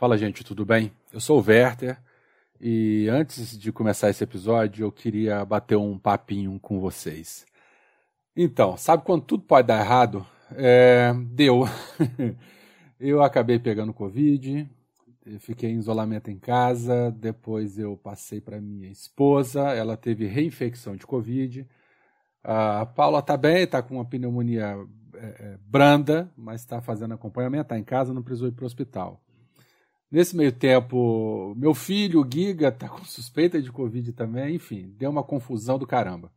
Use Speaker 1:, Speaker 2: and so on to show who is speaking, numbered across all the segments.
Speaker 1: Fala, gente, tudo bem? Eu sou o Werther e antes de começar esse episódio eu queria bater um papinho com vocês. Então, sabe quando tudo pode dar errado? É, deu. eu acabei pegando Covid, fiquei em isolamento em casa, depois eu passei para minha esposa, ela teve reinfecção de Covid. A Paula tá bem, tá com uma pneumonia é, é, branda, mas está fazendo acompanhamento, está em casa, não precisou ir para o hospital. Nesse meio tempo, meu filho, o Giga, está com suspeita de Covid também, enfim, deu uma confusão do caramba.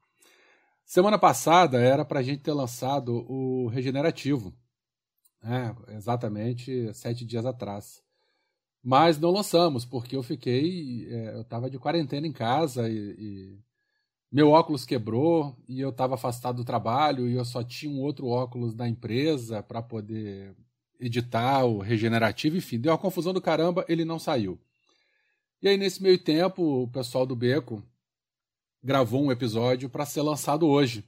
Speaker 1: Semana passada era para a gente ter lançado o Regenerativo, né? exatamente sete dias atrás. Mas não lançamos, porque eu fiquei. É, eu estava de quarentena em casa e, e, meu óculos quebrou e eu estava afastado do trabalho e eu só tinha um outro óculos da empresa para poder editar o regenerativo, enfim, deu uma confusão do caramba, ele não saiu. E aí, nesse meio tempo, o pessoal do Beco gravou um episódio para ser lançado hoje.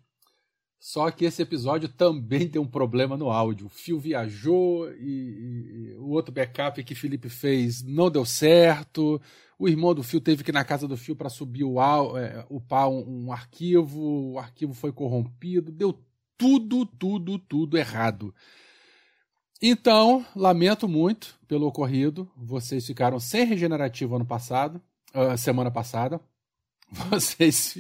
Speaker 1: Só que esse episódio também tem um problema no áudio. O fio viajou e, e, e o outro backup que Felipe fez não deu certo. O irmão do fio teve que ir na casa do fio para subir o, é, upar um, um arquivo. O arquivo foi corrompido. Deu tudo, tudo, tudo errado. Então, lamento muito pelo ocorrido. Vocês ficaram sem regenerativo ano passado, uh, semana passada. Vocês,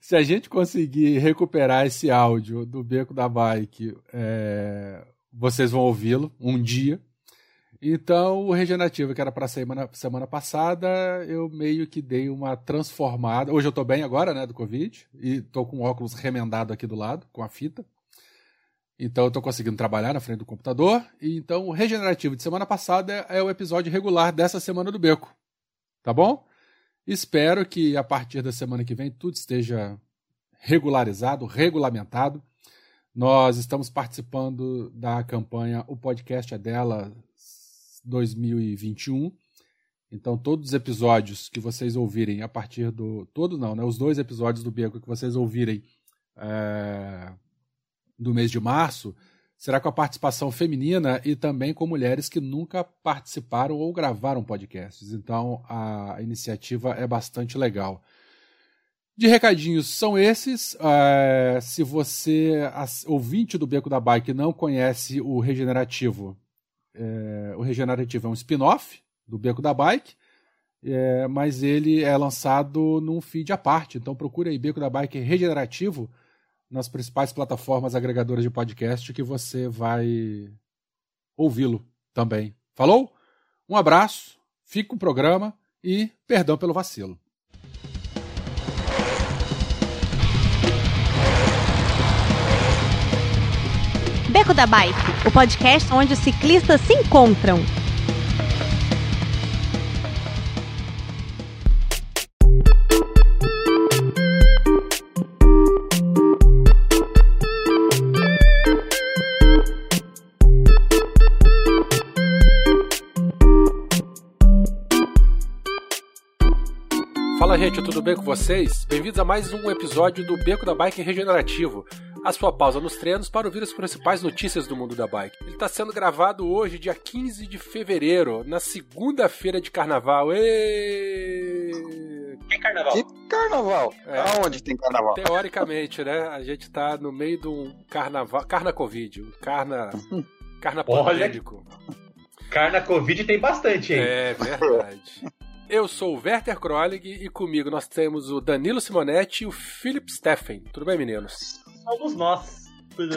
Speaker 1: se a gente conseguir recuperar esse áudio do beco da bike, é, vocês vão ouvi-lo um dia. Então, o regenerativo que era para semana semana passada, eu meio que dei uma transformada. Hoje eu tô bem agora, né, do Covid, e tô com o óculos remendado aqui do lado, com a fita. Então eu estou conseguindo trabalhar na frente do computador. E então o regenerativo de semana passada é o episódio regular dessa semana do Beco. Tá bom? Espero que a partir da semana que vem tudo esteja regularizado, regulamentado. Nós estamos participando da campanha O Podcast é Dela 2021. Então, todos os episódios que vocês ouvirem a partir do. Todos não, né? Os dois episódios do Beco que vocês ouvirem é, do mês de março será com a participação feminina e também com mulheres que nunca participaram ou gravaram podcasts. Então a iniciativa é bastante legal. De recadinhos são esses. É, se você, ouvinte do Beco da Bike, não conhece o Regenerativo, é, o Regenerativo é um spin-off do Beco da Bike, é, mas ele é lançado num feed à parte. Então procure aí Beco da Bike Regenerativo nas principais plataformas agregadoras de podcast que você vai ouvi-lo também. Falou? Um abraço, com o programa e perdão pelo vacilo.
Speaker 2: Beco da Bike, o podcast onde os ciclistas se encontram.
Speaker 1: Bem com vocês? Bem-vindos a mais um episódio do Beco da Bike Regenerativo, a sua pausa nos treinos para ouvir as principais notícias do mundo da bike. Ele está sendo gravado hoje, dia 15 de fevereiro, na segunda-feira de carnaval. Êêêê!
Speaker 3: Que carnaval? Que carnaval? É, Aonde tem carnaval?
Speaker 1: Teoricamente, né? A gente está no meio de um carnaval, carna Covid, um carna, carna pandêmico.
Speaker 3: Carna Covid tem bastante, hein?
Speaker 1: É verdade. Eu sou o Werther Krolig e comigo nós temos o Danilo Simonetti e o Philip Steffen. Tudo bem, meninos?
Speaker 3: Somos nós.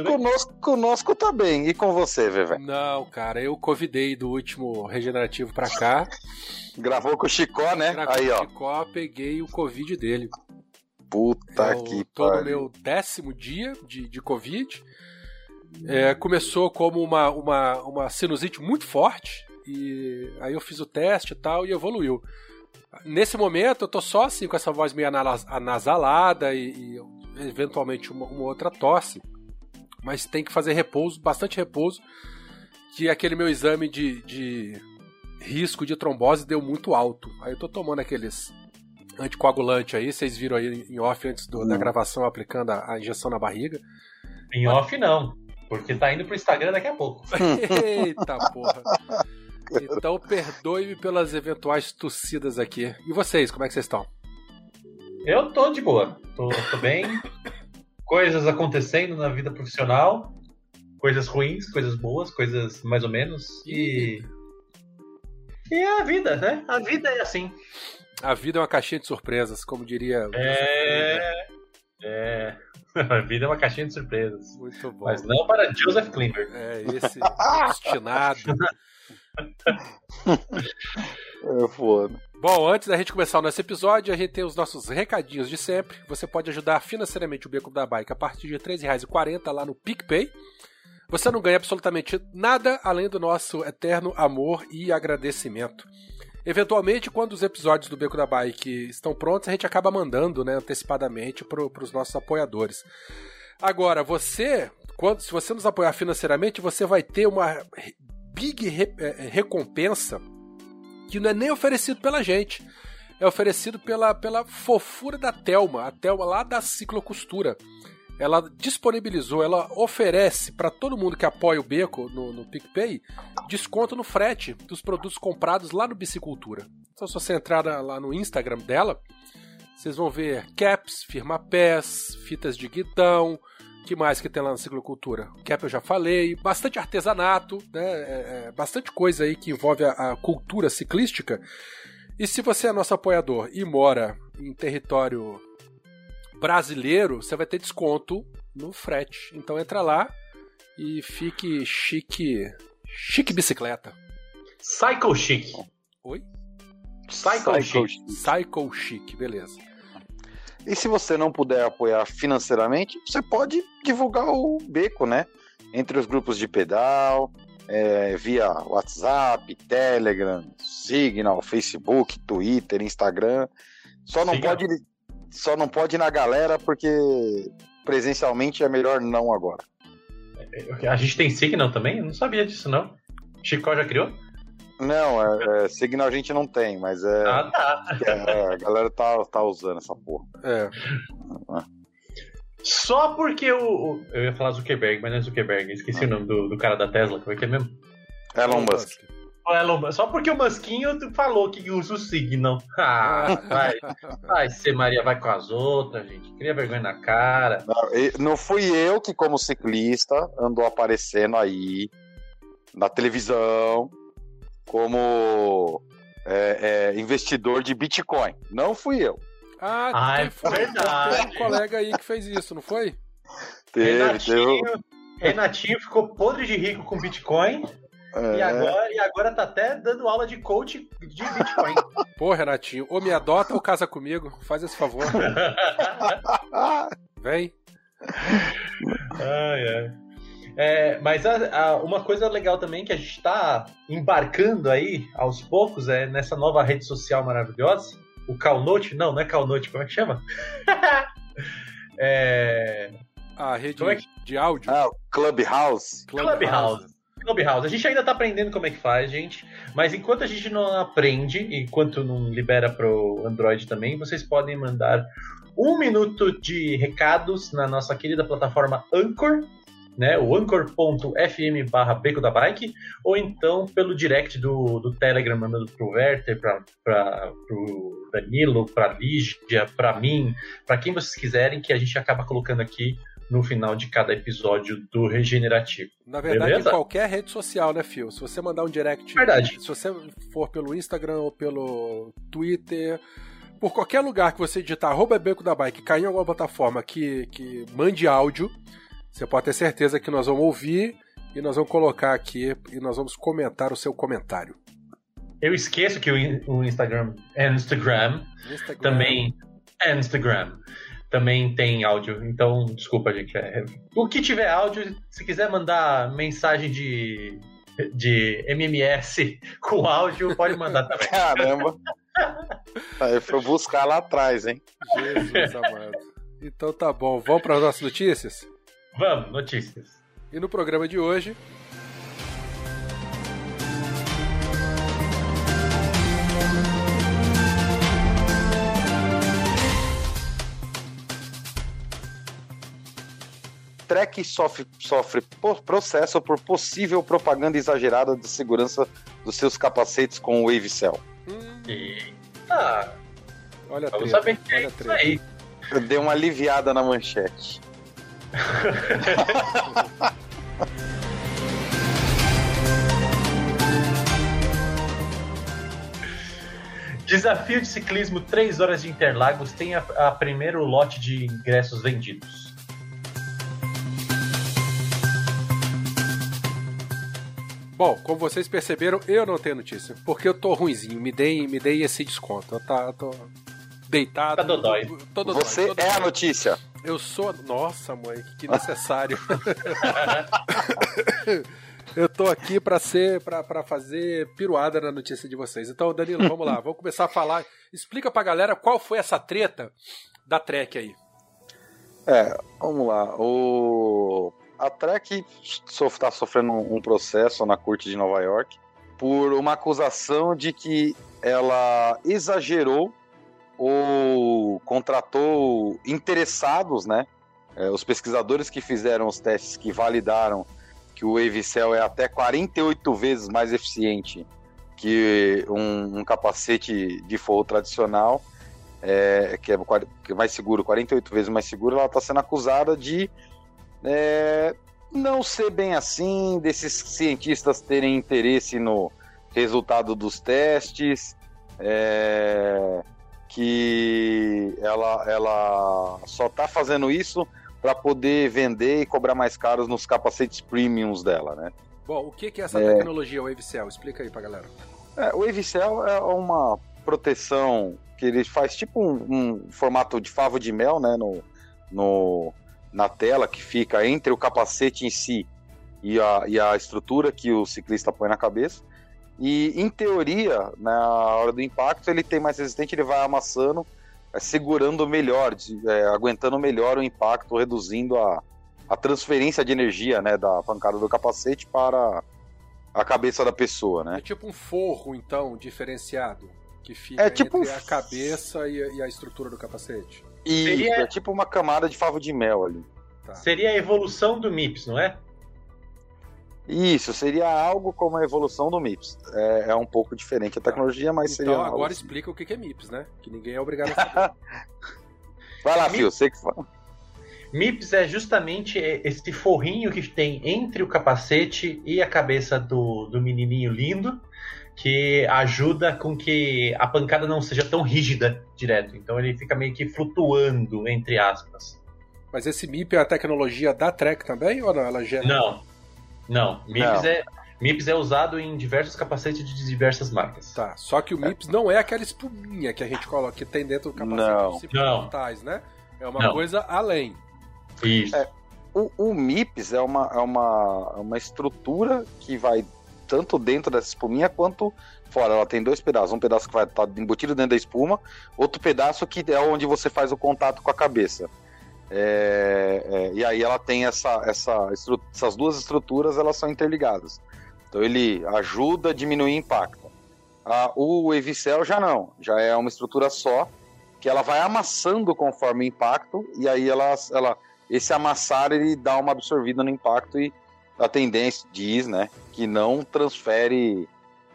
Speaker 3: Conosco, conosco tá bem. E com você, Vevé?
Speaker 1: Não, cara, eu convidei do último regenerativo pra cá.
Speaker 3: Gravou com o Chicó, né?
Speaker 1: Gravou Aí, ó. Com o Chicó, peguei o Covid dele.
Speaker 3: Puta eu que
Speaker 1: tô no meu décimo dia de, de Covid. É, começou como uma, uma, uma sinusite muito forte. E aí eu fiz o teste e tal e evoluiu. Nesse momento eu tô só assim com essa voz meio anasalada e, e eventualmente uma, uma, outra tosse. Mas tem que fazer repouso, bastante repouso. Que aquele meu exame de, de risco de trombose deu muito alto. Aí eu tô tomando aqueles anticoagulante aí, vocês viram aí em off antes do, da gravação aplicando a, a, injeção na barriga.
Speaker 3: Em off não, porque tá indo pro Instagram daqui a pouco.
Speaker 1: Eita porra.
Speaker 4: Então perdoe-me pelas eventuais tossidas aqui. E vocês, como é que vocês estão?
Speaker 5: Eu tô de boa. Tô, tô bem. Coisas acontecendo na vida profissional. Coisas ruins, coisas boas, coisas mais ou menos. E. E é a vida, né? A vida é assim.
Speaker 4: A vida é uma caixinha de surpresas, como diria.
Speaker 5: É. É. A vida é uma caixinha de surpresas.
Speaker 4: Muito bom.
Speaker 5: Mas não para Joseph Klimber.
Speaker 4: É, esse destinado.
Speaker 3: É foda.
Speaker 4: Bom, antes da gente começar o nosso episódio, a gente tem os nossos recadinhos de sempre. Você pode ajudar financeiramente o Beco da Bike a partir de R$ 3,40 lá no PicPay. Você não ganha absolutamente nada além do nosso eterno amor e agradecimento. Eventualmente, quando os episódios do Beco da Bike estão prontos, a gente acaba mandando né, antecipadamente para os nossos apoiadores. Agora, você, quando, se você nos apoiar financeiramente, você vai ter uma big re, é, recompensa que não é nem oferecido pela gente. É oferecido pela, pela fofura da Telma, a Telma lá da Ciclocostura. Ela disponibilizou, ela oferece para todo mundo que apoia o Beco no, no PicPay desconto no frete dos produtos comprados lá no Bicicultura. Então, se você entrar lá no Instagram dela, vocês vão ver caps, firma-pés, fitas de guidão, que mais que tem lá na ciclocultura? Cap eu já falei, bastante artesanato, né? É, é, bastante coisa aí que envolve a, a, cultura ciclística. E se você é nosso apoiador e mora em território brasileiro, você vai ter desconto no frete. Então entra lá e fique chique, chique bicicleta.
Speaker 5: Cycle chic.
Speaker 4: Oi?
Speaker 5: Cycle, Cycle chic.
Speaker 4: Cycle chic, beleza.
Speaker 3: E se você não puder apoiar financeiramente, você pode divulgar o beco, né? Entre os grupos de pedal, é, via WhatsApp, Telegram, Signal, Facebook, Twitter, Instagram. Só não pode só não pode ir na galera porque presencialmente é melhor não agora.
Speaker 5: A gente tem Signal também? Eu não sabia disso não. Chico já criou?
Speaker 3: Não, é, é, Signal a gente não tem, mas é.
Speaker 5: Ah, tá.
Speaker 3: É, a galera tá, tá usando essa porra.
Speaker 4: É.
Speaker 5: Só porque o. Eu ia falar Zuckerberg, mas não é Zuckerberg. Esqueci ah. o nome do, do cara da Tesla. Como é que é mesmo?
Speaker 3: Elon Musk.
Speaker 5: Elon, só porque o Musquinho falou que usa o Signal. Ah, vai. Vai ser Maria, vai com as outras, gente. Cria vergonha na cara.
Speaker 3: Não, não fui eu que, como ciclista, andou aparecendo aí na televisão como é, é, investidor de Bitcoin. Não fui eu.
Speaker 4: Ah,
Speaker 5: ah é foi, verdade.
Speaker 4: Um colega aí que fez isso, não foi?
Speaker 3: Teve,
Speaker 5: Renatinho, teve. Renatinho ficou podre de rico com Bitcoin. É. E, agora, e agora tá até dando aula de coach de Bitcoin.
Speaker 4: Pô, Renatinho, ou me adota ou casa comigo. Faz esse favor. Vem.
Speaker 5: Ai, ai. É, mas a, a, uma coisa legal também que a gente está embarcando aí aos poucos é nessa nova rede social maravilhosa, o Calnote, não, não é Calnote, como é que chama? é...
Speaker 4: A rede é que... de áudio.
Speaker 3: Ah, Clubhouse.
Speaker 5: Clubhouse. Clubhouse. Clubhouse. A gente ainda está aprendendo como é que faz, gente. Mas enquanto a gente não aprende, enquanto não libera pro Android também, vocês podem mandar um minuto de recados na nossa querida plataforma Anchor, né, o anchor.fm barra Beco da Bike, ou então pelo direct do, do Telegram, mandando pro Werther, pra, pra, pro Danilo, pra Lígia, pra mim, para quem vocês quiserem, que a gente acaba colocando aqui no final de cada episódio do Regenerativo.
Speaker 4: Na verdade, Beleza? em qualquer rede social, né, Phil? Se você mandar um direct.
Speaker 5: Verdade.
Speaker 4: Se você for pelo Instagram ou pelo Twitter, por qualquer lugar que você digitar arroba Beco da Bike, cair em alguma plataforma que, que mande áudio, você pode ter certeza que nós vamos ouvir e nós vamos colocar aqui e nós vamos comentar o seu comentário.
Speaker 5: Eu esqueço que o Instagram, Instagram, Instagram. também é Instagram também tem áudio. Então, desculpa, gente. É, o que tiver áudio, se quiser mandar mensagem de, de MMS com áudio, pode mandar também.
Speaker 3: Caramba! Aí foi buscar lá atrás, hein?
Speaker 4: Jesus amado. Então tá bom, vamos para as nossas notícias?
Speaker 5: Vamos, notícias.
Speaker 4: E no programa de hoje.
Speaker 3: Trek sofre, sofre processo por possível propaganda exagerada de segurança dos seus capacetes com o Wave Cell.
Speaker 5: Hum. Eita!
Speaker 1: Olha a
Speaker 5: Vamos
Speaker 1: treta,
Speaker 5: saber que
Speaker 1: olha
Speaker 5: é isso
Speaker 1: treta.
Speaker 5: aí.
Speaker 3: Deu uma aliviada na manchete.
Speaker 5: Desafio de ciclismo 3 horas de Interlagos tem a, a primeiro lote de ingressos vendidos.
Speaker 4: Bom, como vocês perceberam, eu não tenho notícia. Porque eu tô ruinzinho. Me deem, me deem esse desconto. Eu, tá, eu tô deitado.
Speaker 5: Tá dodói.
Speaker 4: Dodói,
Speaker 3: Você
Speaker 4: tô
Speaker 3: é a
Speaker 4: dodói.
Speaker 3: notícia.
Speaker 4: Eu sou. Nossa, mãe, que necessário. eu tô aqui pra ser. Pra fazer piruada na notícia de vocês. Então, Danilo, vamos lá. Vamos começar a falar. Explica pra galera qual foi essa treta da Trek aí.
Speaker 3: É, vamos lá. O... A Trek está sofrendo um processo na corte de Nova York por uma acusação de que ela exagerou ou contratou interessados, né? É, os pesquisadores que fizeram os testes que validaram que o Wavecell é até 48 vezes mais eficiente que um, um capacete de forro tradicional, é, que, é, que é mais seguro, 48 vezes mais seguro, ela está sendo acusada de é, não ser bem assim, desses cientistas terem interesse no resultado dos testes, é, que ela, ela só está fazendo isso para poder vender e cobrar mais caros nos capacetes premiums dela, né?
Speaker 4: Bom, o que é essa
Speaker 3: É.
Speaker 4: tecnologia Wavecell? Explica aí pra galera.
Speaker 3: É, o Wavecell é uma proteção que ele faz tipo um, um formato de favo de mel, né, no, no, na tela que fica entre o capacete em si e a, e a estrutura que o ciclista põe na cabeça. E, em teoria, na hora do impacto, ele tem mais resistente, ele vai amassando, é, segurando melhor, de- é, aguentando melhor o impacto, reduzindo a, a transferência de energia né, da pancada do capacete para a cabeça da pessoa, né?
Speaker 4: É tipo um forro, então, diferenciado. Que fica
Speaker 3: É tipo
Speaker 4: entre
Speaker 3: um
Speaker 4: a cabeça e a, e a estrutura do capacete.
Speaker 3: E
Speaker 5: Seria-
Speaker 3: é tipo uma camada de favo de mel ali.
Speaker 4: Tá.
Speaker 5: Seria a evolução do MIPS, não é?
Speaker 3: Isso, seria algo como a evolução do MIPS. É, é um pouco diferente a tecnologia, mas seria.
Speaker 4: Então agora
Speaker 3: assim.
Speaker 4: explica o que é MIPS, né? Que ninguém é obrigado a saber.
Speaker 3: Vai lá, Fio, você que fala.
Speaker 5: MIPS é justamente esse forrinho que tem entre o capacete e a cabeça do, do menininho lindo, que ajuda com que a pancada não seja tão rígida direto. Então ele fica meio que flutuando, entre aspas.
Speaker 4: Mas esse MIP é a tecnologia da Trek também ou não? Ela gera.
Speaker 5: Não, não. MIPS,
Speaker 3: Não.
Speaker 5: É, MIPS é usado em diversos capacetes de diversas marcas.
Speaker 4: Tá. Só que o MIPS não é aquela espuminha que a gente coloca, que tem dentro do capacete
Speaker 3: Não.
Speaker 4: dos
Speaker 5: Não.
Speaker 4: mortais, né? É uma
Speaker 5: Não.
Speaker 4: coisa além.
Speaker 5: Isso.
Speaker 3: É. O, o MIPS é uma, é uma, é uma estrutura que vai tanto dentro dessa espuminha quanto fora. Ela tem dois pedaços. Um pedaço que vai estar embutido dentro da espuma, outro pedaço que é onde você faz o contato com a cabeça. É, é, e aí ela tem essa, essa essas duas estruturas, elas são interligadas. Então ele ajuda a diminuir impacto. Ah, o Wavecell já não, já é uma estrutura só, que ela vai amassando conforme o impacto, e aí ela, ela esse amassar ele dá uma absorvida no impacto e a tendência diz, né, que não transfere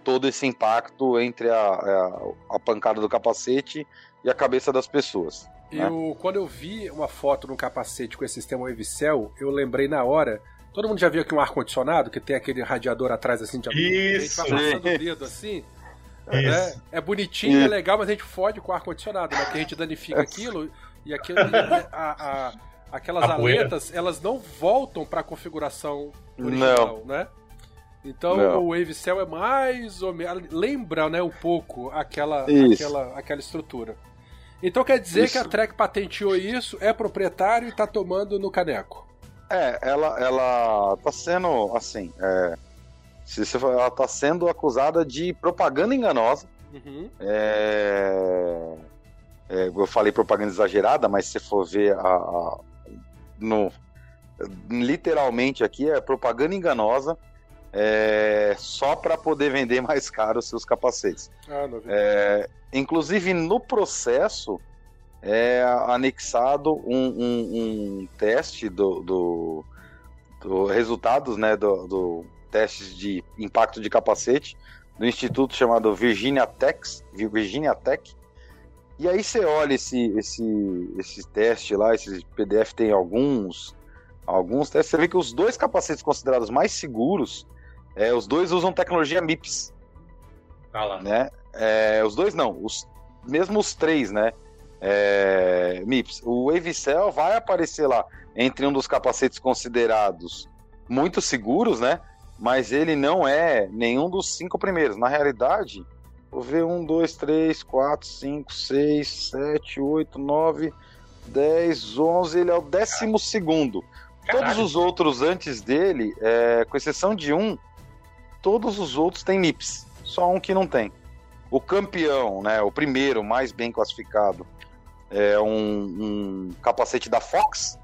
Speaker 3: todo esse impacto entre a, a, a pancada do capacete e a cabeça das pessoas. Né?
Speaker 4: Eu, quando eu vi uma foto no capacete com esse sistema Wavecell, eu lembrei na hora. Todo mundo já viu aqui um ar-condicionado que tem aquele radiador atrás assim de
Speaker 5: Isso.
Speaker 4: A gente vai passando o dedo assim. né? É bonitinho, é
Speaker 3: Isso.
Speaker 4: legal, mas a gente fode com o ar-condicionado, né? Que a gente danifica aquilo e, aquilo, e a- a- aquelas
Speaker 5: A poeira.
Speaker 4: aletas, elas não voltam para a configuração original, né? Então
Speaker 3: Não.
Speaker 4: o Wavecell é mais ou menos. Lembra, né, um pouco aquela,
Speaker 3: Isso.
Speaker 4: aquela, aquela estrutura. Então quer dizer
Speaker 3: Isso.
Speaker 4: que a Trek patenteou isso, é proprietário e tá tomando no caneco.
Speaker 3: É, ela, ela tá sendo, assim, é, se você for- ela tá sendo acusada de propaganda enganosa.
Speaker 4: Uhum.
Speaker 3: É, é, eu falei propaganda exagerada, mas se você for ver a, a- no, literalmente aqui é propaganda enganosa é, só para poder vender mais caro os seus capacetes.
Speaker 4: Ah.
Speaker 3: É, inclusive no processo é anexado um, um- um teste do, do, do resultados né, do, do testes de impacto de capacete do instituto chamado Virginia Tech, Virginia Tech. E aí você olha esse, esse, esse teste lá, esse PDF tem alguns, alguns testes, você vê que os dois capacetes considerados mais seguros, é, os dois usam tecnologia MIPS.
Speaker 5: Ah lá.
Speaker 3: Né? É, os dois não, os, mesmo os três, né? É, MIPS. O Wavecell vai aparecer lá entre um dos capacetes considerados muito seguros, né? Mas ele não é nenhum dos cinco primeiros. Na realidade, vou ver um, dois, três, quatro, cinco, seis, sete, oito, nove, dez, onze. Ele é o décimo segundo.
Speaker 5: Caralho.
Speaker 3: Todos os outros antes dele, é, com exceção de um, todos os outros têm MIPS. Só um que não tem. O campeão, né? O primeiro mais bem classificado é um, um capacete da Fox,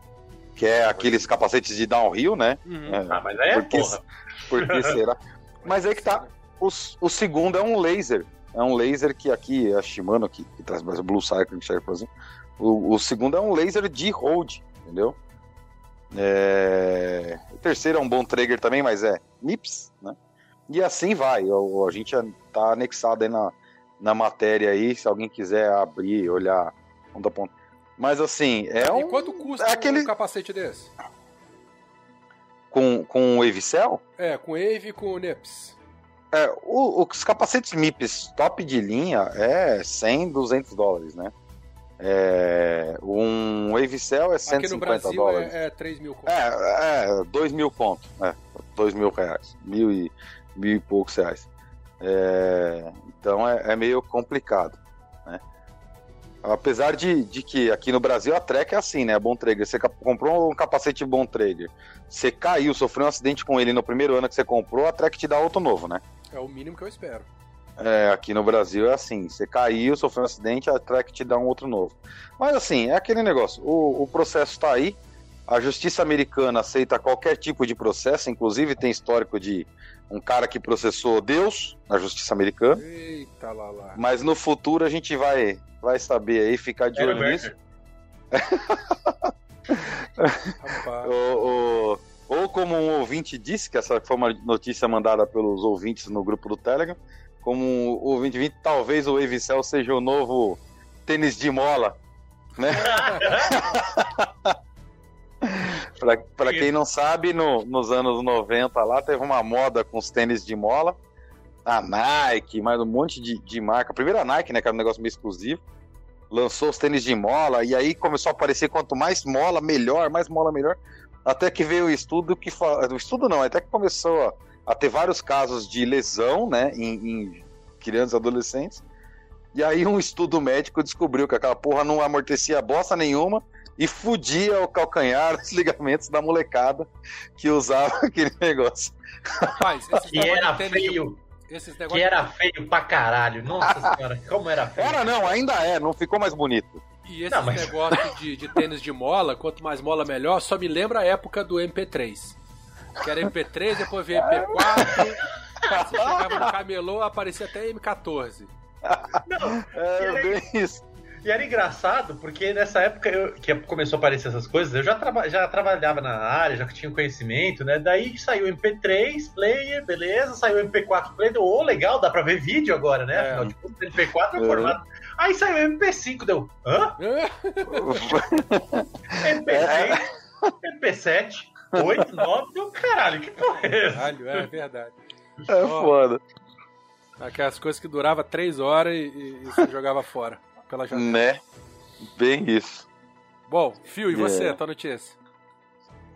Speaker 3: que é aqueles capacetes de downhill, né?
Speaker 4: Uhum.
Speaker 3: É,
Speaker 5: Ah, mas aí é
Speaker 3: Porque-
Speaker 5: porra.
Speaker 3: por que será? Mas aí que tá. O, o segundo é um laser. É um laser que aqui, a Shimano, que, que traz mais o Blue Cycle, que por exemplo. O, o segundo é um laser de hold, entendeu? É, O terceiro é um bom trigger também, mas é MIPS, né? E assim vai. O- A gente tá anexado aí na, na matéria aí, se alguém quiser abrir, olhar ponta a ponta. Mas assim, é
Speaker 4: E
Speaker 3: um.
Speaker 4: quanto custa
Speaker 3: é aquele-
Speaker 4: um capacete desse?
Speaker 3: Com, com o Avicel,
Speaker 4: É, com Wave e com Nips.
Speaker 3: É, o- os capacetes MIPS top de linha é 100, 200 dólares, né? É, um Wavecell é
Speaker 4: Aqui
Speaker 3: 150
Speaker 4: no Brasil
Speaker 3: dólares.
Speaker 4: é, é 3 mil conto.
Speaker 3: É, é, 2 mil conto, é, 2 mil reais, mil e, mil e poucos reais. É, então é, é meio complicado, né? Apesar de, de que aqui no Brasil a Trek é assim, né? Bom Traeger, você comprou um capacete Bom Traeger, você caiu, sofreu um acidente com ele no primeiro ano que você comprou, a Trek te dá outro novo, né?
Speaker 4: É o mínimo que eu espero.
Speaker 3: É, aqui no Brasil é assim, você caiu, sofreu um acidente, a Trek te dá um outro novo. Mas assim, é aquele negócio, o, o processo está aí, a justiça americana aceita qualquer tipo de processo, inclusive tem histórico de um cara que processou Deus na justiça americana,
Speaker 4: Eita lá lá.
Speaker 3: mas no futuro a gente vai, vai saber aí, ficar de olho nisso.
Speaker 4: Rapaz.
Speaker 3: Ou, ou- ou como um ouvinte disse, que essa foi uma notícia mandada pelos ouvintes no grupo do Telegram, como o ouvinte disse, talvez o Avicel seja o novo tênis de mola, né? pra, pra quem não sabe, no- nos anos 90 lá teve uma moda com os tênis de mola, a Nike, mais um monte de, de marca. Primeiro a Nike, né, que era um negócio meio exclusivo, lançou os tênis de mola, e aí começou a aparecer quanto mais mola, melhor, mais mola, melhor. Até que veio o estudo que. O estudo não, até que começou a, a ter vários casos de lesão, né, em, em crianças e adolescentes. E aí um estudo médico descobriu que aquela porra não amortecia bosta nenhuma e fudia o calcanhar, os ligamentos da molecada que usava aquele negócio.
Speaker 4: Rapaz, esses
Speaker 5: Que era feio.
Speaker 4: Esses
Speaker 5: Que era feio pra caralho. Nossa senhora, como era feio.
Speaker 3: Era não, ainda é, não ficou mais bonito.
Speaker 4: E esses
Speaker 5: Não, mas-
Speaker 4: negócios de, de tênis de mola, quanto mais mola melhor, só me lembra a época do MP3. Que era MP3, depois veio MP4. Você chegava no camelô, aparecia até M14.
Speaker 3: É bem isso.
Speaker 5: E era engraçado, porque nessa época eu- que começou a aparecer essas coisas, eu já, traba- já trabalhava na área, já tinha conhecimento, né? Daí saiu o MP3 player, beleza, saiu o MP4 player, deu, ô, legal, dá pra ver vídeo agora, né?
Speaker 4: É.
Speaker 5: Afinal de contas, MP4 é o
Speaker 3: É.
Speaker 5: formato. Aí saiu o MP5, deu, hã? MP6, MP7, 8, 9, deu, caralho, que porra é essa?
Speaker 4: Caralho, é verdade.
Speaker 3: É foda.
Speaker 4: Aquelas coisas que duravam três horas e, e- e você jogava fora. Pela janela.
Speaker 3: Né? Bem isso.
Speaker 4: Bom, Fio, e você,
Speaker 3: É.
Speaker 4: tua notícia?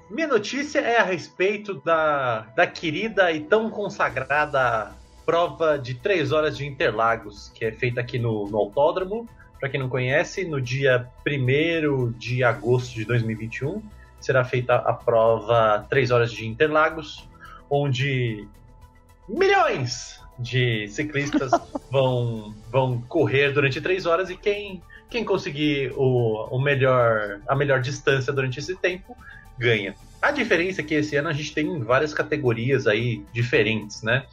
Speaker 5: Minha notícia é a respeito da, da querida e tão consagrada prova de três horas de Interlagos, que é feita aqui no, no Autódromo. Para quem não conhece, no dia 1 de agosto de 2021 será feita a prova três horas de Interlagos, onde milhões de ciclistas vão, vão correr durante três horas e quem, quem conseguir o, o melhor, a melhor distância durante esse tempo ganha. A diferença é que esse ano a gente tem várias categorias aí diferentes, né?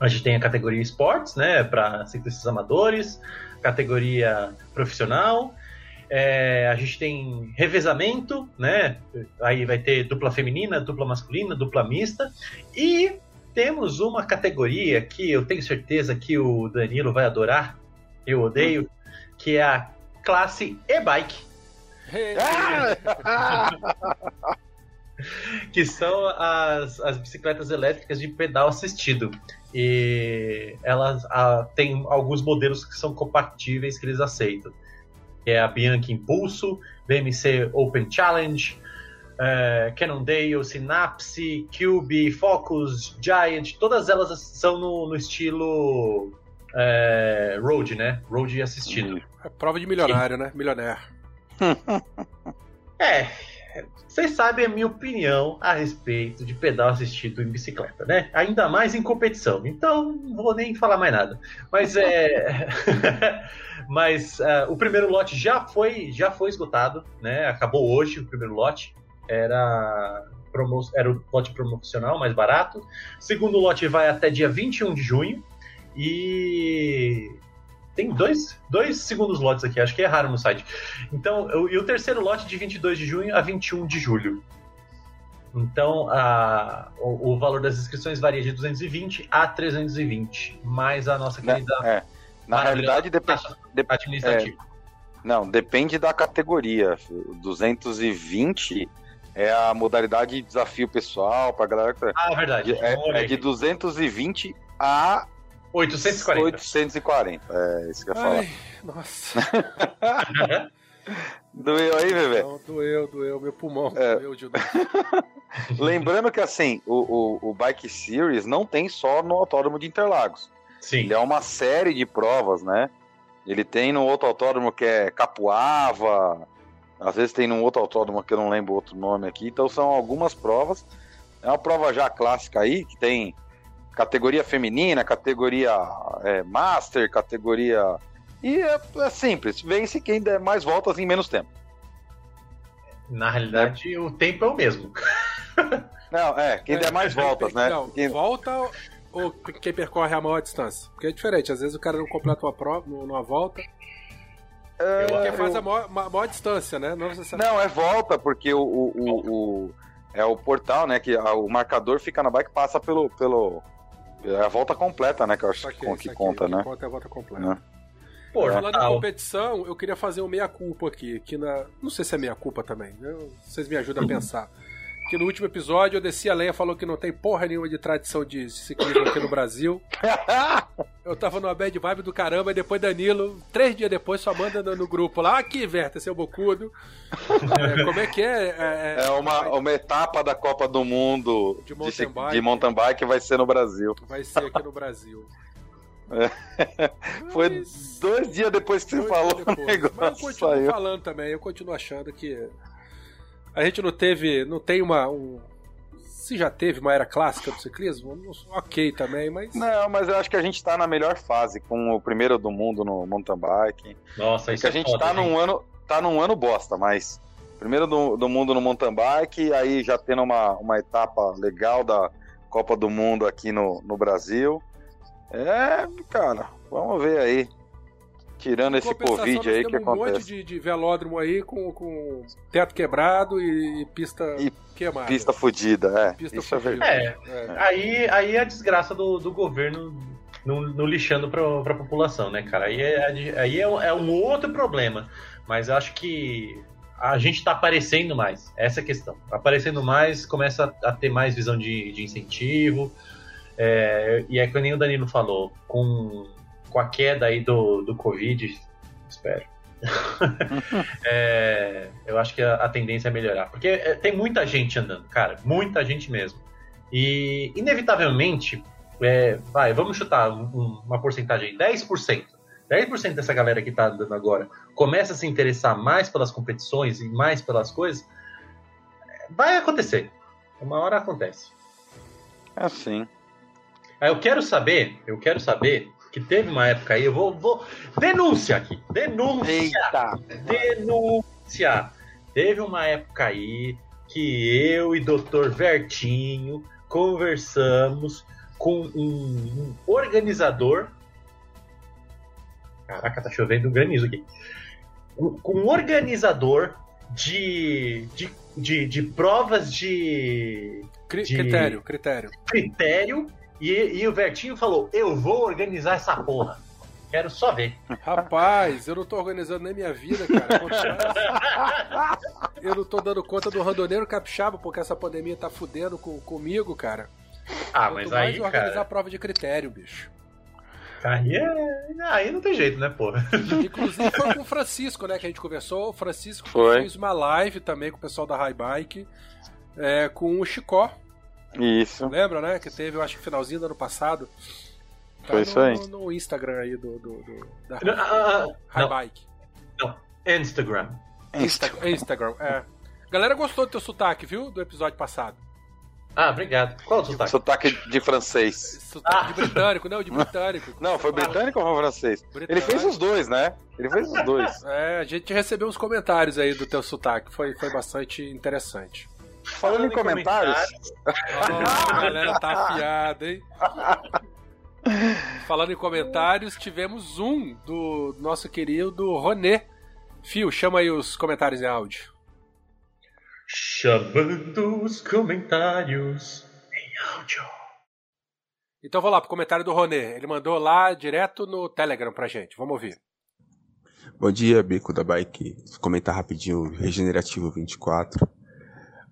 Speaker 5: A gente tem a categoria esportes, né, para ciclistas amadores, categoria profissional, é, a gente tem revezamento, né? Aí vai ter dupla feminina, dupla masculina, dupla mista e temos uma categoria que eu tenho certeza que o Danilo vai adorar, eu odeio, que é a classe e-bike, que são as, as bicicletas elétricas de pedal assistido. E elas têm alguns modelos que são compatíveis que eles aceitam. É a Bianchi Impulso, BMC Open Challenge, é, Cannondale, Synapse, Cube, Focus, Giant, todas elas são no, no estilo é, road, né? Road assistido.
Speaker 4: É prova de milionário, né? Milionário.
Speaker 5: É, vocês sabem a minha opinião a respeito de pedal assistido em bicicleta, né? Ainda mais em competição. Então, não vou nem falar mais nada. Mas é. Mas uh, o primeiro lote já foi, já foi esgotado, né? Acabou hoje o primeiro lote. Era. Era o lote promocional mais barato. Segundo lote vai até dia 21 de junho. E tem dois, dois segundos lotes aqui, acho que erraram no site. Então, eu, e o terceiro lote de 22 de junho a 21 de julho. Então, a, o, o, valor das inscrições varia de 220 a 320, mais a nossa querida.
Speaker 3: É, na realidade, depende.
Speaker 5: Administrativo.
Speaker 3: É, não, depende da categoria. 220 é a modalidade de desafio pessoal para galera.
Speaker 5: Ah, verdade.
Speaker 3: É, é de 220 a
Speaker 5: 840.
Speaker 3: 840, é isso que eu ia falar.
Speaker 4: Ai, nossa.
Speaker 3: doeu aí, bebê?
Speaker 4: Não, doeu, doeu. Meu pulmão
Speaker 3: É.
Speaker 4: doeu de novo.
Speaker 3: Lembrando que assim, o, o, o Bike Series não tem só no Autódromo de Interlagos.
Speaker 5: Sim.
Speaker 3: Ele é uma série de provas, né? Ele tem no outro autódromo que é Capuava, às vezes tem num outro autódromo que eu não lembro outro nome aqui. Então são algumas provas. É uma prova já clássica aí, que tem categoria feminina, categoria é, master, categoria. E é, é simples, vence quem der mais voltas em menos tempo.
Speaker 5: Na realidade, o tempo é o mesmo.
Speaker 3: Não, é, quem der mais voltas, né?
Speaker 4: Não,
Speaker 3: Quem-
Speaker 4: volta ou quem percorre a maior distância? Porque é diferente, às vezes o cara não completa uma prova numa volta,
Speaker 3: É,
Speaker 4: quem
Speaker 3: eu-
Speaker 4: faz a maior, ma- maior distância, né? Não necessariamente.
Speaker 3: Não, é volta, porque o, o, o- o- é o portal, né? Que o marcador fica na bike e passa pelo, pelo. É a volta completa, né? Que eu acho
Speaker 4: Saquei,
Speaker 3: que, que conta,
Speaker 4: O que
Speaker 3: né?
Speaker 4: conta é a volta completa.
Speaker 3: Né?
Speaker 5: Pô,
Speaker 4: Falando em
Speaker 5: Natal.
Speaker 4: competição, eu queria fazer um meia-culpa aqui. Que na... Não sei se é meia-culpa também. eu- Vocês me ajudam a pensar. Que no último episódio eu desci a lenha falou que não tem porra nenhuma de tradição de ciclismo aqui no Brasil. Eu tava numa bad vibe do caramba e depois Danilo, três dias depois, só manda no, no grupo lá, aqui, Verta, seu bocudo. É, como é que é? É,
Speaker 3: É uma, uma etapa da Copa do Mundo
Speaker 4: De
Speaker 3: de,
Speaker 4: mountain
Speaker 3: ci-
Speaker 4: bike.
Speaker 3: de mountain bike vai ser no Brasil.
Speaker 4: Vai ser aqui no Brasil.
Speaker 3: Foi
Speaker 4: Mas-
Speaker 3: dois dias depois que você falou
Speaker 4: dias
Speaker 3: o
Speaker 4: depois. Mas eu
Speaker 3: negócio.
Speaker 4: continuo
Speaker 3: Saiu.
Speaker 4: falando também, eu continuo achando que a gente não teve, não tem uma. Um, se já teve uma era clássica do ciclismo, ok também, mas.
Speaker 3: Não, mas eu acho que a gente tá na melhor fase com o primeiro do mundo no mountain bike.
Speaker 5: Nossa, isso
Speaker 3: Porque a
Speaker 5: é
Speaker 3: gente
Speaker 5: foda,
Speaker 3: tá
Speaker 5: gente.
Speaker 3: num ano, tá num ano bosta, mas primeiro do, do mundo no mountain bike, aí já tendo uma, uma etapa legal da Copa do Mundo aqui no, no Brasil. É, cara, vamos ver aí. Tirando esse Covid aí que
Speaker 4: temos um monte
Speaker 3: acontece.
Speaker 4: de, de velódromo aí com, com teto quebrado e, pista
Speaker 3: E
Speaker 4: queimada.
Speaker 3: Pista fudida, é.
Speaker 4: Pista
Speaker 3: isso é
Speaker 4: fudida.
Speaker 5: É,
Speaker 4: É.
Speaker 5: aí, aí é a desgraça do, do governo no, no lixando pra, pra população, né, cara? Aí, é, aí é, um- é um outro problema. Mas acho que a gente tá aparecendo mais. Essa é a questão. Aparecendo mais, começa a, a ter mais visão de, de incentivo. É, e é que nem o Danilo falou, com, com a queda aí do, do Covid, espero. É, eu acho que a, a tendência é melhorar. Porque é, tem muita gente andando, cara. Muita gente mesmo. E, inevitavelmente, é, vai, vamos chutar um- um- uma porcentagem aí, 10%. 10% dessa galera que tá andando agora começa a se interessar mais pelas competições e mais pelas coisas, vai acontecer. Uma hora acontece.
Speaker 3: É assim.
Speaker 5: Aí eu quero saber, eu quero saber que teve uma época aí, eu vou, vou denúncia aqui, denúncia,
Speaker 3: Eita!
Speaker 5: denúncia. Teve uma época aí que eu e Dr. Vertinho conversamos com um, um organizador. Caraca, tá chovendo granizo aqui. Um- Com um organizador de, de, de, de provas de
Speaker 4: Cri-
Speaker 5: de-
Speaker 4: Critério, critério.
Speaker 5: critério E, e o Vertinho falou: Eu vou organizar essa porra. Quero só ver.
Speaker 4: Rapaz, eu não tô organizando nem minha vida, cara. Eu não tô dando conta do randoneiro capixaba, porque essa pandemia tá fudendo com, comigo, cara.
Speaker 5: Ah,
Speaker 4: Quanto
Speaker 5: mas
Speaker 4: mais
Speaker 5: aí,
Speaker 4: organizar
Speaker 5: cara.
Speaker 4: a prova de critério, bicho.
Speaker 5: Aí, é... aí não tem jeito, né, porra?
Speaker 4: Inclusive foi com o Francisco, né, que a gente conversou. O Francisco
Speaker 3: Foi.
Speaker 4: fez uma live também com o pessoal da High Bike, é, com o Chicó,
Speaker 3: Isso.
Speaker 4: lembra, né? Que teve, eu acho que finalzinho do ano passado. Tá
Speaker 3: Foi
Speaker 4: no,
Speaker 3: isso aí.
Speaker 4: No, no Instagram aí do, do, do- da
Speaker 5: Ah, ah, ah,
Speaker 4: High
Speaker 5: não,
Speaker 4: Bike.
Speaker 5: Instagram.
Speaker 4: Insta- Instagram, é. Galera gostou do teu sotaque, viu? Do episódio passado.
Speaker 5: Ah, obrigado. Qual o sotaque?
Speaker 3: Sotaque de francês.
Speaker 4: Sotaque de britânico, não, de britânico.
Speaker 3: Não, foi britânico ou foi francês? Ele
Speaker 4: Britânico.
Speaker 3: fez os dois, né? Ele fez os dois.
Speaker 4: É, a gente recebeu uns comentários aí do teu sotaque. Foi, foi bastante interessante.
Speaker 3: Falando em comentários,
Speaker 4: Ó, a galera tá afiada, hein? Falando em comentários, tivemos um do nosso querido Roné. Fio, chama aí os comentários em áudio.
Speaker 5: Chamando os comentários em áudio.
Speaker 4: Então vou lá pro comentário do Roné. Ele mandou lá direto no Telegram pra gente. Vamos ouvir.
Speaker 6: Bom dia, Bico da Bike. Vou comentar rapidinho Regenerativo 24.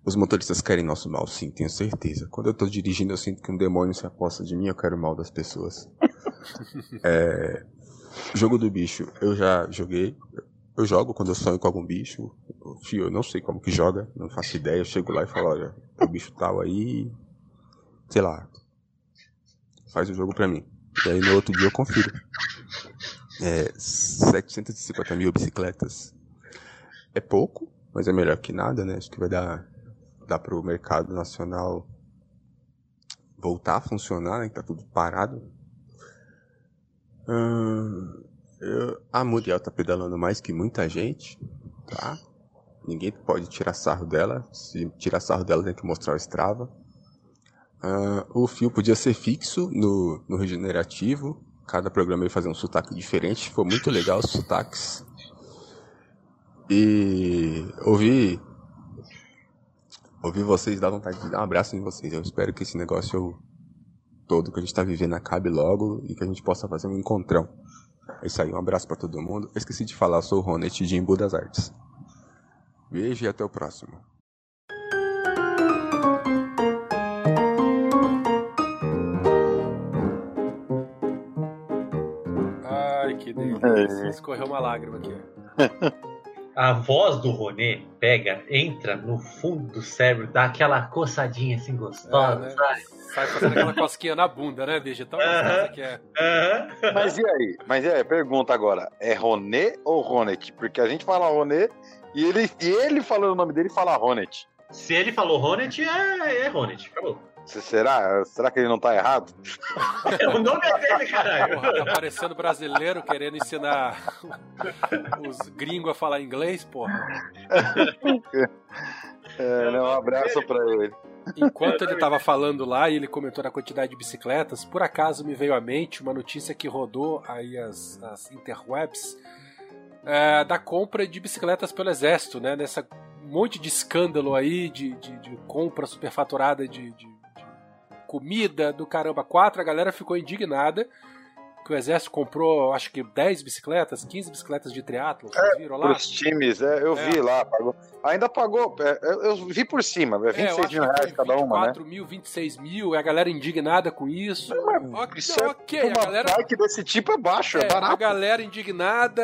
Speaker 6: Os motoristas querem nosso mal, sim, tenho certeza. Quando eu tô dirigindo, eu sinto que um demônio se aposta de mim, eu quero o mal das pessoas. é... Jogo do bicho, eu já joguei. Eu jogo quando eu sonho com algum bicho. Fio, eu não sei como que joga, não faço ideia. Eu chego lá e falo, olha, o bicho tal aí. Sei lá. Faz o jogo pra mim. E aí no outro dia eu confiro. É, 750 mil bicicletas é pouco, mas é melhor que nada, né? Acho que vai dar, dar para o mercado nacional voltar a funcionar, né? Que tá tudo parado. A Muriel tá pedalando mais que muita gente, tá? Ninguém pode tirar sarro dela. Se tirar sarro dela, tem que mostrar o Strava. Ah, o fio podia ser fixo no, no regenerativo. Cada programa ia fazer um sotaque diferente. Foi muito legal os sotaques. E ouvir. Ouvir vocês dá vontade de dar um abraço em vocês. Eu espero que esse negócio todo que a gente tá vivendo acabe logo e que a gente possa fazer um encontrão. É isso aí, um abraço pra todo mundo. Eu esqueci de falar, eu sou o Ronet de Embu das Artes. Beijo e até o próximo.
Speaker 4: Ai, que delícia. Escorreu uma lágrima aqui.
Speaker 5: A voz do Ronê pega, entra no fundo do cérebro, dá aquela coçadinha assim gostosa,
Speaker 4: É, né?
Speaker 5: sabe?
Speaker 4: Sai fazendo aquela cosquinha na bunda, né, bicho? Tão gostosa que é.
Speaker 3: Mas e aí? Mas e aí? Pergunta agora: é Roné ou Ronet? Porque a gente fala Roné e ele, e ele falando o nome dele fala Ronet.
Speaker 5: Se ele falou Hornet, é, é Hornet. Acabou.
Speaker 3: Se- Será? Será que ele não tá errado?
Speaker 5: o nome é dele, caralho.
Speaker 4: Porra, tá parecendo brasileiro querendo ensinar os gringos a falar inglês, porra.
Speaker 3: É, né, um abraço pra ele.
Speaker 4: Enquanto ele tava falando lá e ele comentou na quantidade de bicicletas, por acaso me veio à mente uma notícia que rodou aí as, as interwebs é, da compra de bicicletas pelo exército, né? Nessa monte de escândalo aí de, de, de compra superfaturada de, de comida do caramba 4, a galera ficou indignada que o exército comprou, acho que 10 bicicletas, 15 bicicletas de triatlo, vocês viram lá?
Speaker 3: Pros times, é, eu vi lá, pagou. Ainda pagou, é, eu, eu vi por cima, é 26
Speaker 4: É, acho
Speaker 3: mil reais cada uma, né?
Speaker 4: 24 mil, 26 mil, e a galera indignada com isso. Ok,
Speaker 3: Isso é
Speaker 4: ok, a
Speaker 3: uma
Speaker 4: galera,
Speaker 3: bike desse tipo é baixo, é,
Speaker 4: é, a
Speaker 3: barato.
Speaker 4: galera indignada,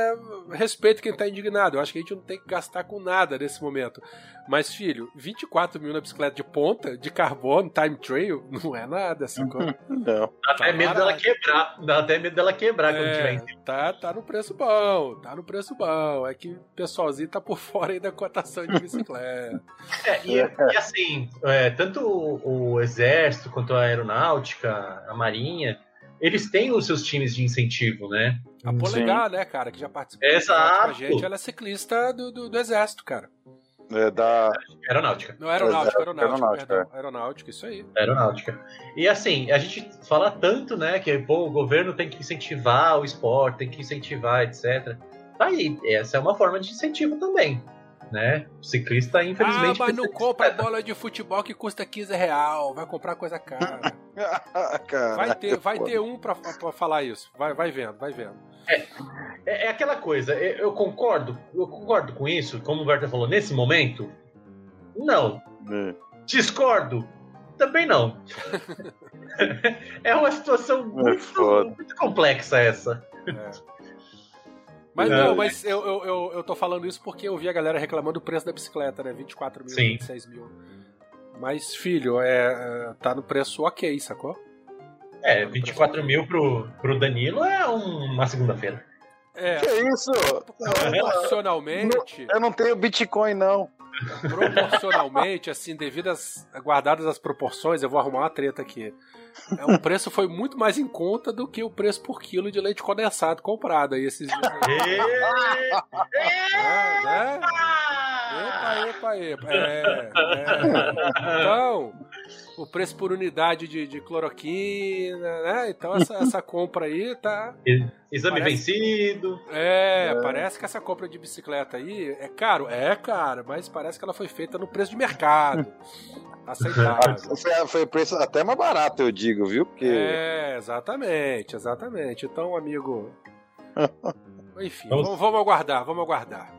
Speaker 4: respeito quem tá indignado. Eu acho que a gente não tem que gastar com nada nesse momento. Mas, filho, 24 mil na bicicleta de ponta, de carbono, time trail, não é nada, sacou?
Speaker 3: Não.
Speaker 5: Dá até
Speaker 4: Tá
Speaker 5: medo
Speaker 4: barato.
Speaker 5: dela quebrar. Dá até medo dela quebrar quando tiver em
Speaker 4: É, tá, tá no preço bom, tá no preço bom. É que o pessoalzinho tá por fora aí da cotação de bicicleta.
Speaker 5: É, e, e assim, é, tanto o, o Exército quanto a Aeronáutica, a Marinha, eles têm os seus times de incentivo, né?
Speaker 4: A Polegar, né, cara, que já participou
Speaker 5: Exato.
Speaker 4: com a gente, ela é ciclista do, do, do exército, cara.
Speaker 3: É da.
Speaker 5: Aeronáutica.
Speaker 4: Não, aeronáutica, aeronáutica,
Speaker 3: aeronáutica,
Speaker 4: perdão. Aeronáutica, isso aí.
Speaker 5: Aeronáutica. E assim, a gente fala tanto, né, que pô, o governo tem que incentivar o esporte, tem que incentivar, etc. Tá aí, essa é uma forma de incentivo também. Né? O ciclista, infelizmente.
Speaker 4: Ah, mas não compra bola de futebol que custa 15 real. Vai comprar coisa cara. vai ter, vai ter um pra, pra falar isso. Vai, vai vendo, vai vendo.
Speaker 5: É, é, é aquela coisa, eu, eu concordo, eu concordo com isso, como o Werther falou, nesse momento, não. É. Discordo, também não. é uma situação é muito, muito complexa essa. É.
Speaker 4: Mas não, mas eu, eu, eu, eu, tô falando isso porque eu vi a galera reclamando do preço da bicicleta, né? 24 mil, Sim. 26 mil. Mas, filho, é, é, tá no preço ok, sacou?
Speaker 5: É, 24 mil pro, pro Danilo é uma segunda-feira.
Speaker 3: É. Que isso?
Speaker 4: Proporcionalmente.
Speaker 3: Eu não tenho Bitcoin, não.
Speaker 4: Proporcionalmente, assim, devidas guardadas as proporções, eu vou arrumar uma treta aqui. É, o preço foi muito mais em conta do que o preço por quilo de leite condensado comprado aí esses dias. é, né? Epa, epa, epa. É, é. Então, o preço por unidade de, de cloroquina, né? Então essa, essa compra aí tá.
Speaker 5: Exame parece... vencido.
Speaker 4: É, é, parece que essa compra de bicicleta aí é caro, é caro, mas parece que ela foi feita no preço de mercado. Aceitável.
Speaker 3: Foi, foi preço até mais barato, eu digo, viu? Porque...
Speaker 4: É, exatamente, exatamente. Então, amigo. Enfim, vamos... Vamos, vamos aguardar, vamos aguardar.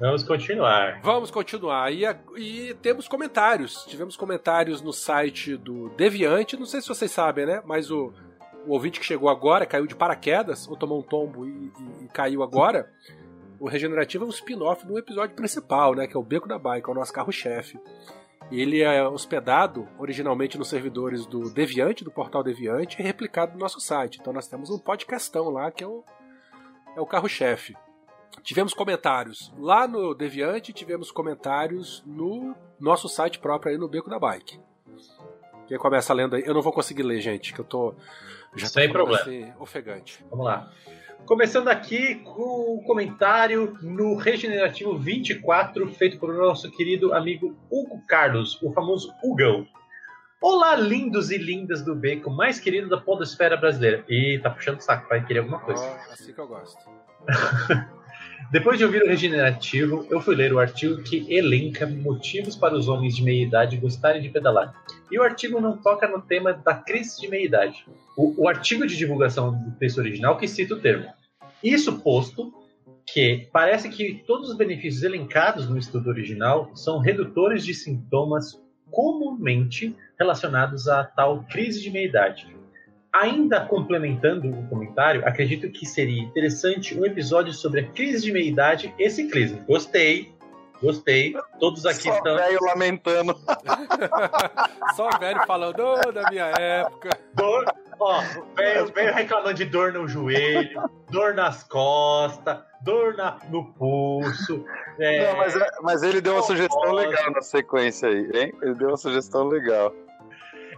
Speaker 5: Vamos continuar.
Speaker 4: Vamos continuar. E, e, temos comentários. Tivemos comentários no site do Deviante. Não sei se vocês sabem, né? Mas o, o ouvinte que chegou agora caiu de paraquedas, ou tomou um tombo e, e, e caiu agora. O Regenerativo é um spin-off do episódio principal, né? Que é o Beco da Bike, é o nosso carro-chefe. Ele é hospedado originalmente nos servidores do Deviante, do portal Deviante, e replicado no nosso site. Então nós temos um podcastão lá que é o, é o carro-chefe. Tivemos comentários lá no Deviante, tivemos comentários no nosso site próprio aí no Beco da Bike. Quem começa lendo aí? Eu não vou conseguir ler, gente, que eu tô
Speaker 5: já Sem tô problema.
Speaker 4: Assim, ofegante.
Speaker 5: Vamos lá. Começando aqui com o comentário no Regenerativo 24, feito por nosso querido amigo Hugo Carlos, o famoso Hugão. Olá, lindos e lindas do Beco, mais querido da podosfera brasileira. E tá puxando o saco, vai querer alguma coisa.
Speaker 4: Oh, assim que eu gosto.
Speaker 5: Depois de ouvir o Regenerativo, eu fui ler o artigo que elenca motivos para os homens de meia idade gostarem de pedalar. E o artigo não toca no tema da crise de meia idade. O, o artigo de divulgação do texto original que cita o termo. Isso posto que parece que todos os benefícios elencados no estudo original são redutores de sintomas comumente relacionados à tal crise de meia-idade. Ainda complementando o comentário, acredito que seria interessante um episódio sobre a crise de meia-idade e ciclismo. Gostei, gostei. Todos aqui
Speaker 3: Só
Speaker 5: estão.
Speaker 3: velho lamentando.
Speaker 4: Só velho falando oh, da minha época.
Speaker 5: Dor, ó, velho, velho reclamando de dor no joelho, dor nas costas, dor na, no pulso.
Speaker 3: É... Não, mas, é, mas ele deu uma sugestão legal na sequência aí, hein? Ele deu uma sugestão legal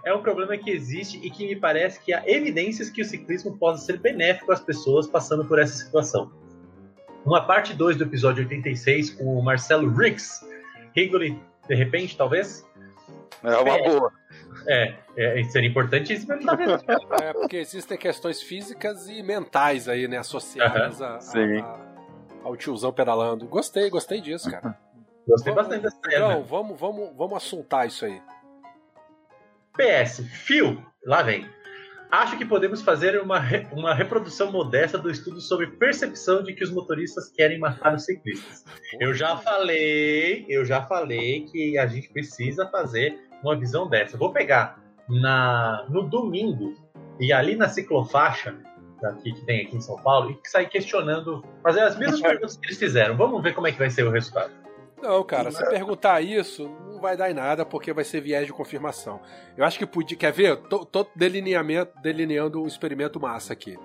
Speaker 5: é um problema que existe e que me parece que há evidências que o ciclismo possa ser benéfico às pessoas passando por essa situação. Uma parte 2 do episódio 86 com o Marcelo Riggs, Rigoli, de repente, talvez?
Speaker 3: É uma é, boa.
Speaker 5: É, é, seria importantíssimo ele
Speaker 4: É, porque existem questões físicas e mentais aí, né, associadas a, a, a, ao tiozão pedalando. Gostei, gostei disso, cara.
Speaker 5: Gostei vamos, bastante dessa
Speaker 4: ideia. Não, vamos, vamos, vamos assuntar isso aí.
Speaker 5: PS, Fio, lá vem. Acho que podemos fazer uma, re, uma reprodução modesta do estudo sobre percepção de que os motoristas querem matar os ciclistas. Eu já falei, eu já falei que a gente precisa fazer uma visão dessa. Vou pegar na no domingo e ali na ciclofaixa daqui que tem aqui em São Paulo e sair questionando, fazer as mesmas perguntas que eles fizeram. Vamos ver como é que vai ser o resultado.
Speaker 4: Não, cara, se perguntar isso, vai dar em nada, porque vai ser viés de confirmação. Eu acho que podia. Quer ver? Tô, tô delineamento, delineando um experimento massa aqui.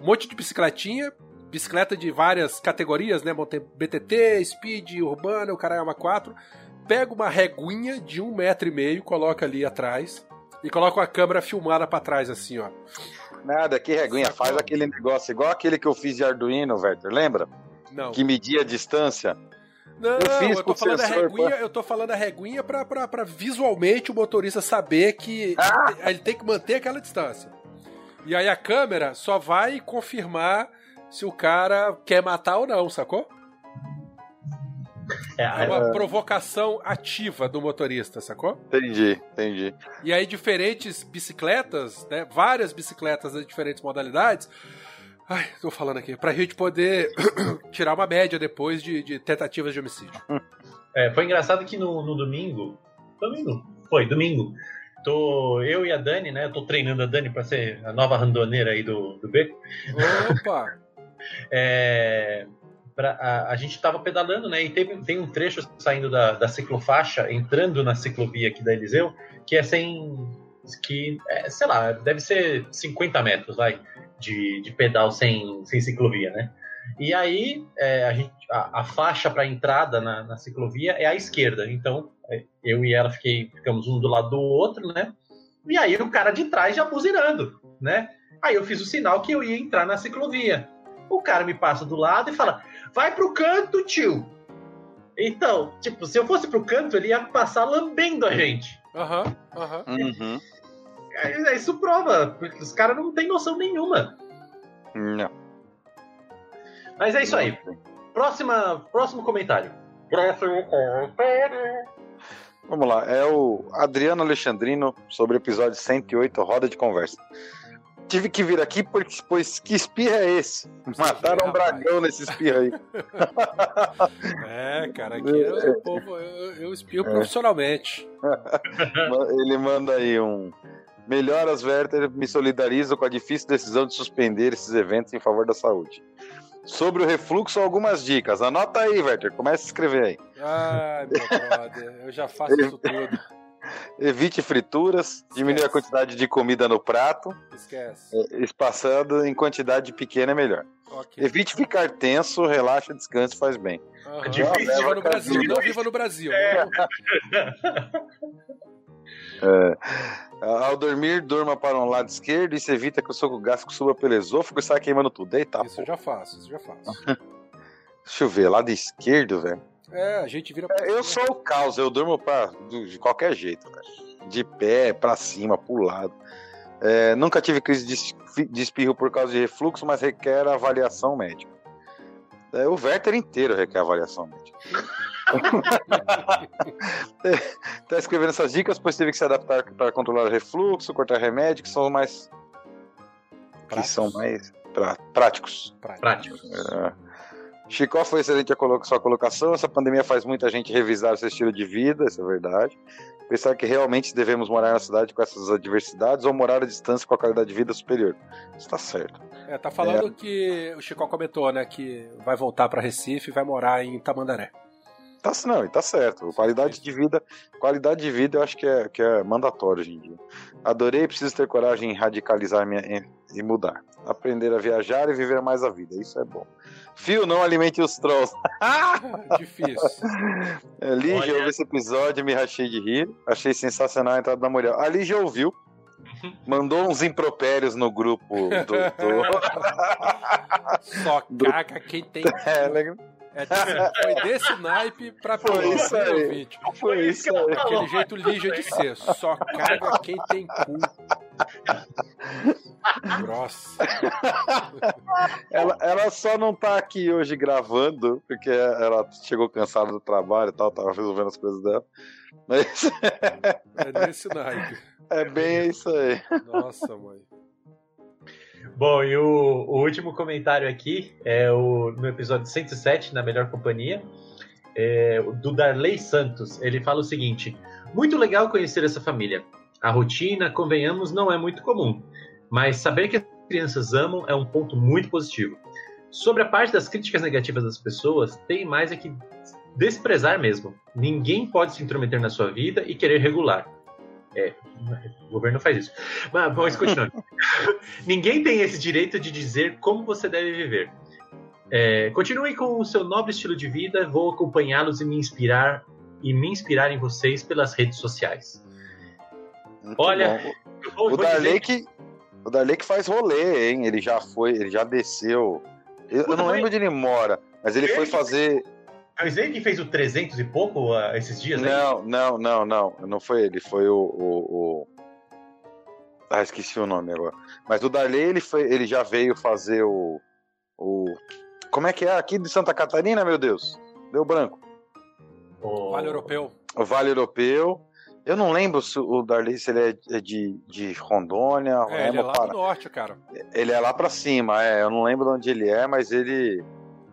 Speaker 4: Um monte de bicicletinha, bicicleta de várias categorias, né? BTT, Speed, Urbana, o Carayama 4. Pega uma reguinha de um metro e meio, coloca ali atrás e coloca uma câmera filmada para trás, assim, ó.
Speaker 3: Nada, que reguinha. Faz aquele negócio igual aquele que eu fiz de Arduino, Werther, lembra?
Speaker 4: Não.
Speaker 3: Que media a distância.
Speaker 4: Não, eu, fiz eu tô falando a reguinha, pra... eu tô falando a reguinha pra, pra, pra visualmente o motorista saber que ah! ele tem que manter aquela distância. E aí a câmera só vai confirmar se o cara quer matar ou não, sacou?
Speaker 5: É,
Speaker 4: É uma provocação ativa do motorista, sacou?
Speaker 3: Entendi, entendi.
Speaker 4: E aí, diferentes bicicletas, né? Várias bicicletas de diferentes modalidades. Ai, tô falando aqui. Pra gente poder tirar uma média depois de, de tentativas de homicídio.
Speaker 5: É, foi engraçado que no, no domingo. Domingo? Foi, domingo. Tô, eu e a Dani, né? Eu tô treinando a Dani pra ser a nova randoneira aí do, do beco.
Speaker 4: Opa!
Speaker 5: É, pra, a, a gente tava pedalando, né? E teve, tem um trecho saindo da, da ciclofaixa, entrando na ciclovia aqui da Eliseu, que é sem. que, é, sei lá, deve ser 50 metros, vai, de, de pedal sem, sem ciclovia, né? E aí, é, a, gente, a, a faixa para entrada na, na ciclovia é à esquerda. Então, é, eu e ela fiquei, ficamos um do lado do outro, né? E aí o cara de trás já buzinando, né? Aí eu fiz o sinal que eu ia entrar na ciclovia. O cara me passa do lado e fala: vai pro canto, tio. Então, tipo, se eu fosse pro canto, ele ia passar lambendo a gente.
Speaker 4: Aham, aham.
Speaker 3: Uhum.
Speaker 5: Isso prova, porque os caras não têm noção nenhuma.
Speaker 3: Não.
Speaker 5: Mas é isso aí. Próxima, próximo comentário. Próximo comentário.
Speaker 3: Vamos lá, é o Adriano Alexandrino sobre o episódio 108, Roda de Conversa. Tive que vir aqui porque, pois que espirra é esse? Mataram um dragão nesse espirro aí.
Speaker 4: É, cara, aqui eu, o povo, eu, eu espio profissionalmente.
Speaker 3: Ele manda aí um. Melhoras, Werther, me solidarizo com a difícil decisão de suspender esses eventos em favor da saúde. Sobre o refluxo, algumas dicas. Anota aí, Werther, comece a escrever aí.
Speaker 4: Ai, meu brother, eu já faço isso tudo.
Speaker 3: Evite frituras, diminui a quantidade de comida no prato,
Speaker 4: Esquece.
Speaker 3: eh, espaçando em quantidade pequena é melhor.
Speaker 4: Ok.
Speaker 3: Evite ficar tenso, relaxa, descanse, faz bem.
Speaker 4: Aham.
Speaker 5: difícil,
Speaker 4: Viva no
Speaker 3: cara.
Speaker 4: Brasil, não viva no Brasil. né?
Speaker 3: Ao dormir, durma para um lado esquerdo e se evita que o suco gástrico suba pelo esôfago e saia queimando tudo. Eita,
Speaker 4: Isso
Speaker 3: pô.
Speaker 4: eu já faço, isso eu já faço.
Speaker 3: Deixa eu ver, lado esquerdo, velho.
Speaker 4: É, a gente vira.
Speaker 3: Eu sou o caos, eu durmo pra, de qualquer jeito, velho. De pé, pra cima, pro lado. É, nunca tive crise de espirro por causa de refluxo, mas requer avaliação médica. É, o Werther inteiro requer avaliação médica. tá escrevendo essas dicas, pois teve que se adaptar para controlar o refluxo, cortar remédio, que são mais. que
Speaker 4: Práticos.
Speaker 3: são mais pra- práticos.
Speaker 5: Prático.
Speaker 3: É. Chicó foi excelente a colo- sua colocação. Essa pandemia faz muita gente revisar o seu estilo de vida, isso é verdade. Pensar que realmente devemos morar na cidade com essas adversidades ou morar à distância com a qualidade de vida superior. Isso tá certo.
Speaker 4: É, tá falando que o Chico comentou, né, que vai voltar pra Recife e vai morar em Tamandaré.
Speaker 3: Tá, não, e tá certo. Qualidade de vida, qualidade de vida eu acho que é, que é mandatório hoje em dia. Adorei, preciso ter coragem em radicalizar minha, em, e mudar. Aprender a viajar e viver mais a vida. Isso é bom. Fio, não alimente os trolls.
Speaker 4: Difícil.
Speaker 3: É, Lígia,
Speaker 5: Olha.
Speaker 3: eu vi esse episódio e me rachei de rir. Achei sensacional a entrada da mulher. A Lígia ouviu. Mandou uns impropérios no grupo do. do...
Speaker 4: Só caga quem tem.
Speaker 3: É, né?
Speaker 4: É, desse- foi desse naipe pra
Speaker 3: Foi isso aí.
Speaker 4: ouvinte?
Speaker 3: Foi isso aí.
Speaker 4: Aquele jeito Lígia de ser. Só caga quem tem cu. Grossa.
Speaker 3: Ela, ela só não tá aqui hoje gravando, porque ela chegou cansada do trabalho e tal, tava resolvendo as coisas dela. Mas
Speaker 4: É nesse naipe.
Speaker 3: é bem isso aí.
Speaker 4: Nossa, mãe.
Speaker 5: Bom, e o, o último comentário aqui é o, no episódio 107, na Melhor Companhia, é, do Darley Santos. Ele fala o seguinte: Muito legal conhecer essa família. A rotina, convenhamos, não é muito comum, mas saber que as crianças amam é um ponto muito positivo. Sobre a parte das críticas negativas das pessoas, tem mais é que desprezar mesmo. Ninguém pode se intrometer na sua vida e querer regular. É, o governo faz isso. Mas, vamos continuar. Ninguém tem esse direito de dizer como você deve viver. É, continue com o seu nobre estilo de vida, vou acompanhá-los e me inspirar e me inspirar em vocês pelas redes sociais.
Speaker 3: Muito
Speaker 5: Olha, vou-
Speaker 3: O Darley que. O Darley que faz rolê, hein? Ele já foi, ele já desceu. Eu, eu não lembro onde ele mora, mas ele foi fazer.
Speaker 5: É o Snake que fez o 300 e pouco ah, esses dias aí?
Speaker 3: Não, não, não, não. Não foi ele, foi o. o, o- Ah, esqueci o nome agora. Mas o Darley, ele, foi, ele já veio fazer o. o... Como é que é? Aqui de Santa Catarina, meu Deus? Deu branco.
Speaker 5: O...
Speaker 4: Vale Europeu.
Speaker 3: O Vale Europeu. Eu não lembro se o Darley se ele é de, de Rondônia.
Speaker 4: É, ele é lá
Speaker 3: Pará.
Speaker 4: do norte, cara.
Speaker 3: Ele é lá pra cima, é. Eu não lembro de onde ele é, mas ele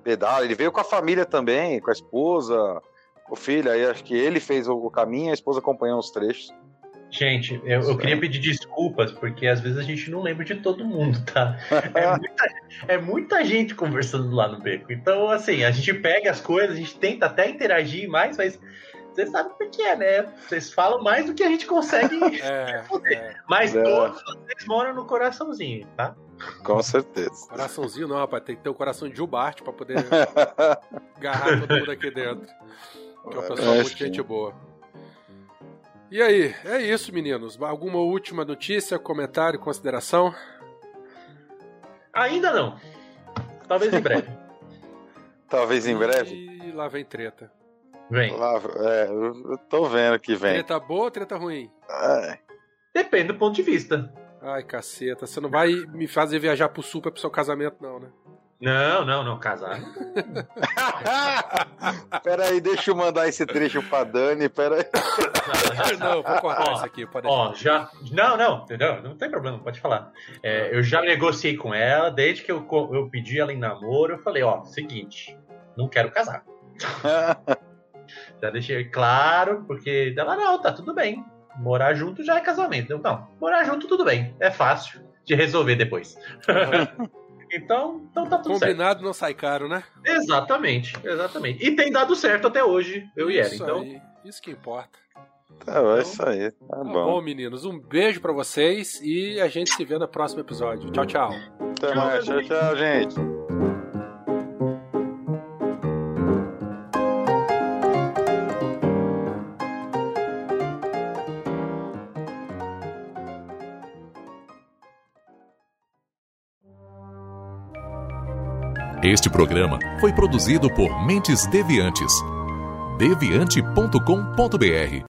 Speaker 3: pedala. Ele veio com a família também, com a esposa, com o filho. Aí acho que ele fez o, caminho, a esposa acompanhou os trechos.
Speaker 5: Gente, eu, eu queria pedir desculpas, porque às vezes a gente não lembra de todo mundo, tá? É muita, é muita gente conversando lá no beco. Então, assim, a gente pega as coisas, a gente tenta até interagir mais, mas você sabe o que é, né? Vocês falam mais do que a gente consegue.
Speaker 4: É, é.
Speaker 5: Mas
Speaker 3: É.
Speaker 5: todos vocês moram no coraçãozinho, tá?
Speaker 3: Com certeza.
Speaker 4: Coraçãozinho não, rapaz. Tem que ter o coração de Gilbart pra poder agarrar todo mundo aqui dentro. Que é o pessoal
Speaker 3: Acho
Speaker 4: muito
Speaker 3: que-
Speaker 4: gente boa. E aí, é isso, meninos. Alguma última notícia, comentário, consideração?
Speaker 5: Ainda não. Talvez em breve.
Speaker 3: Talvez em breve.
Speaker 4: E lá vem treta.
Speaker 5: Vem.
Speaker 3: Lá, é, eu eu tô vendo que vem.
Speaker 4: Treta boa ou treta ruim?
Speaker 3: É,
Speaker 5: Depende do ponto de vista.
Speaker 4: Ai, caceta. Você não vai me fazer viajar pro sul pra pro seu casamento, não, né?
Speaker 5: Não, não, não. Casar.
Speaker 3: Pera aí, deixa eu mandar esse trecho pra Dani. Pera aí.
Speaker 4: não, vou cortar
Speaker 5: Ó,
Speaker 4: isso aqui. Pode deixar.
Speaker 5: Ó, já. Não, não, entendeu? Não tem problema, pode falar. É, eu já negociei com ela, desde que eu, eu pedi ela em namoro, eu falei, ó, seguinte, não quero casar. Já deixei claro, porque ela, não, tá tudo bem. Morar junto já é casamento. Eu, não, morar junto tudo bem. É fácil de resolver depois. então, então tá tudo certo.
Speaker 4: Combinado não sai caro, né?
Speaker 5: Exatamente, exatamente. E tem dado certo até hoje, eu e ela.
Speaker 4: Isso
Speaker 5: Então,
Speaker 4: aí. Isso que importa.
Speaker 3: Tá, é isso aí. Tá
Speaker 4: Tá
Speaker 3: bom.
Speaker 4: bom, meninos. Um beijo pra vocês e a gente se vê no próximo episódio. Tchau, tchau.
Speaker 3: Até mais. Tchau, tchau, gente.
Speaker 7: Este programa foi produzido por Mentes Deviantes. deviante.com.br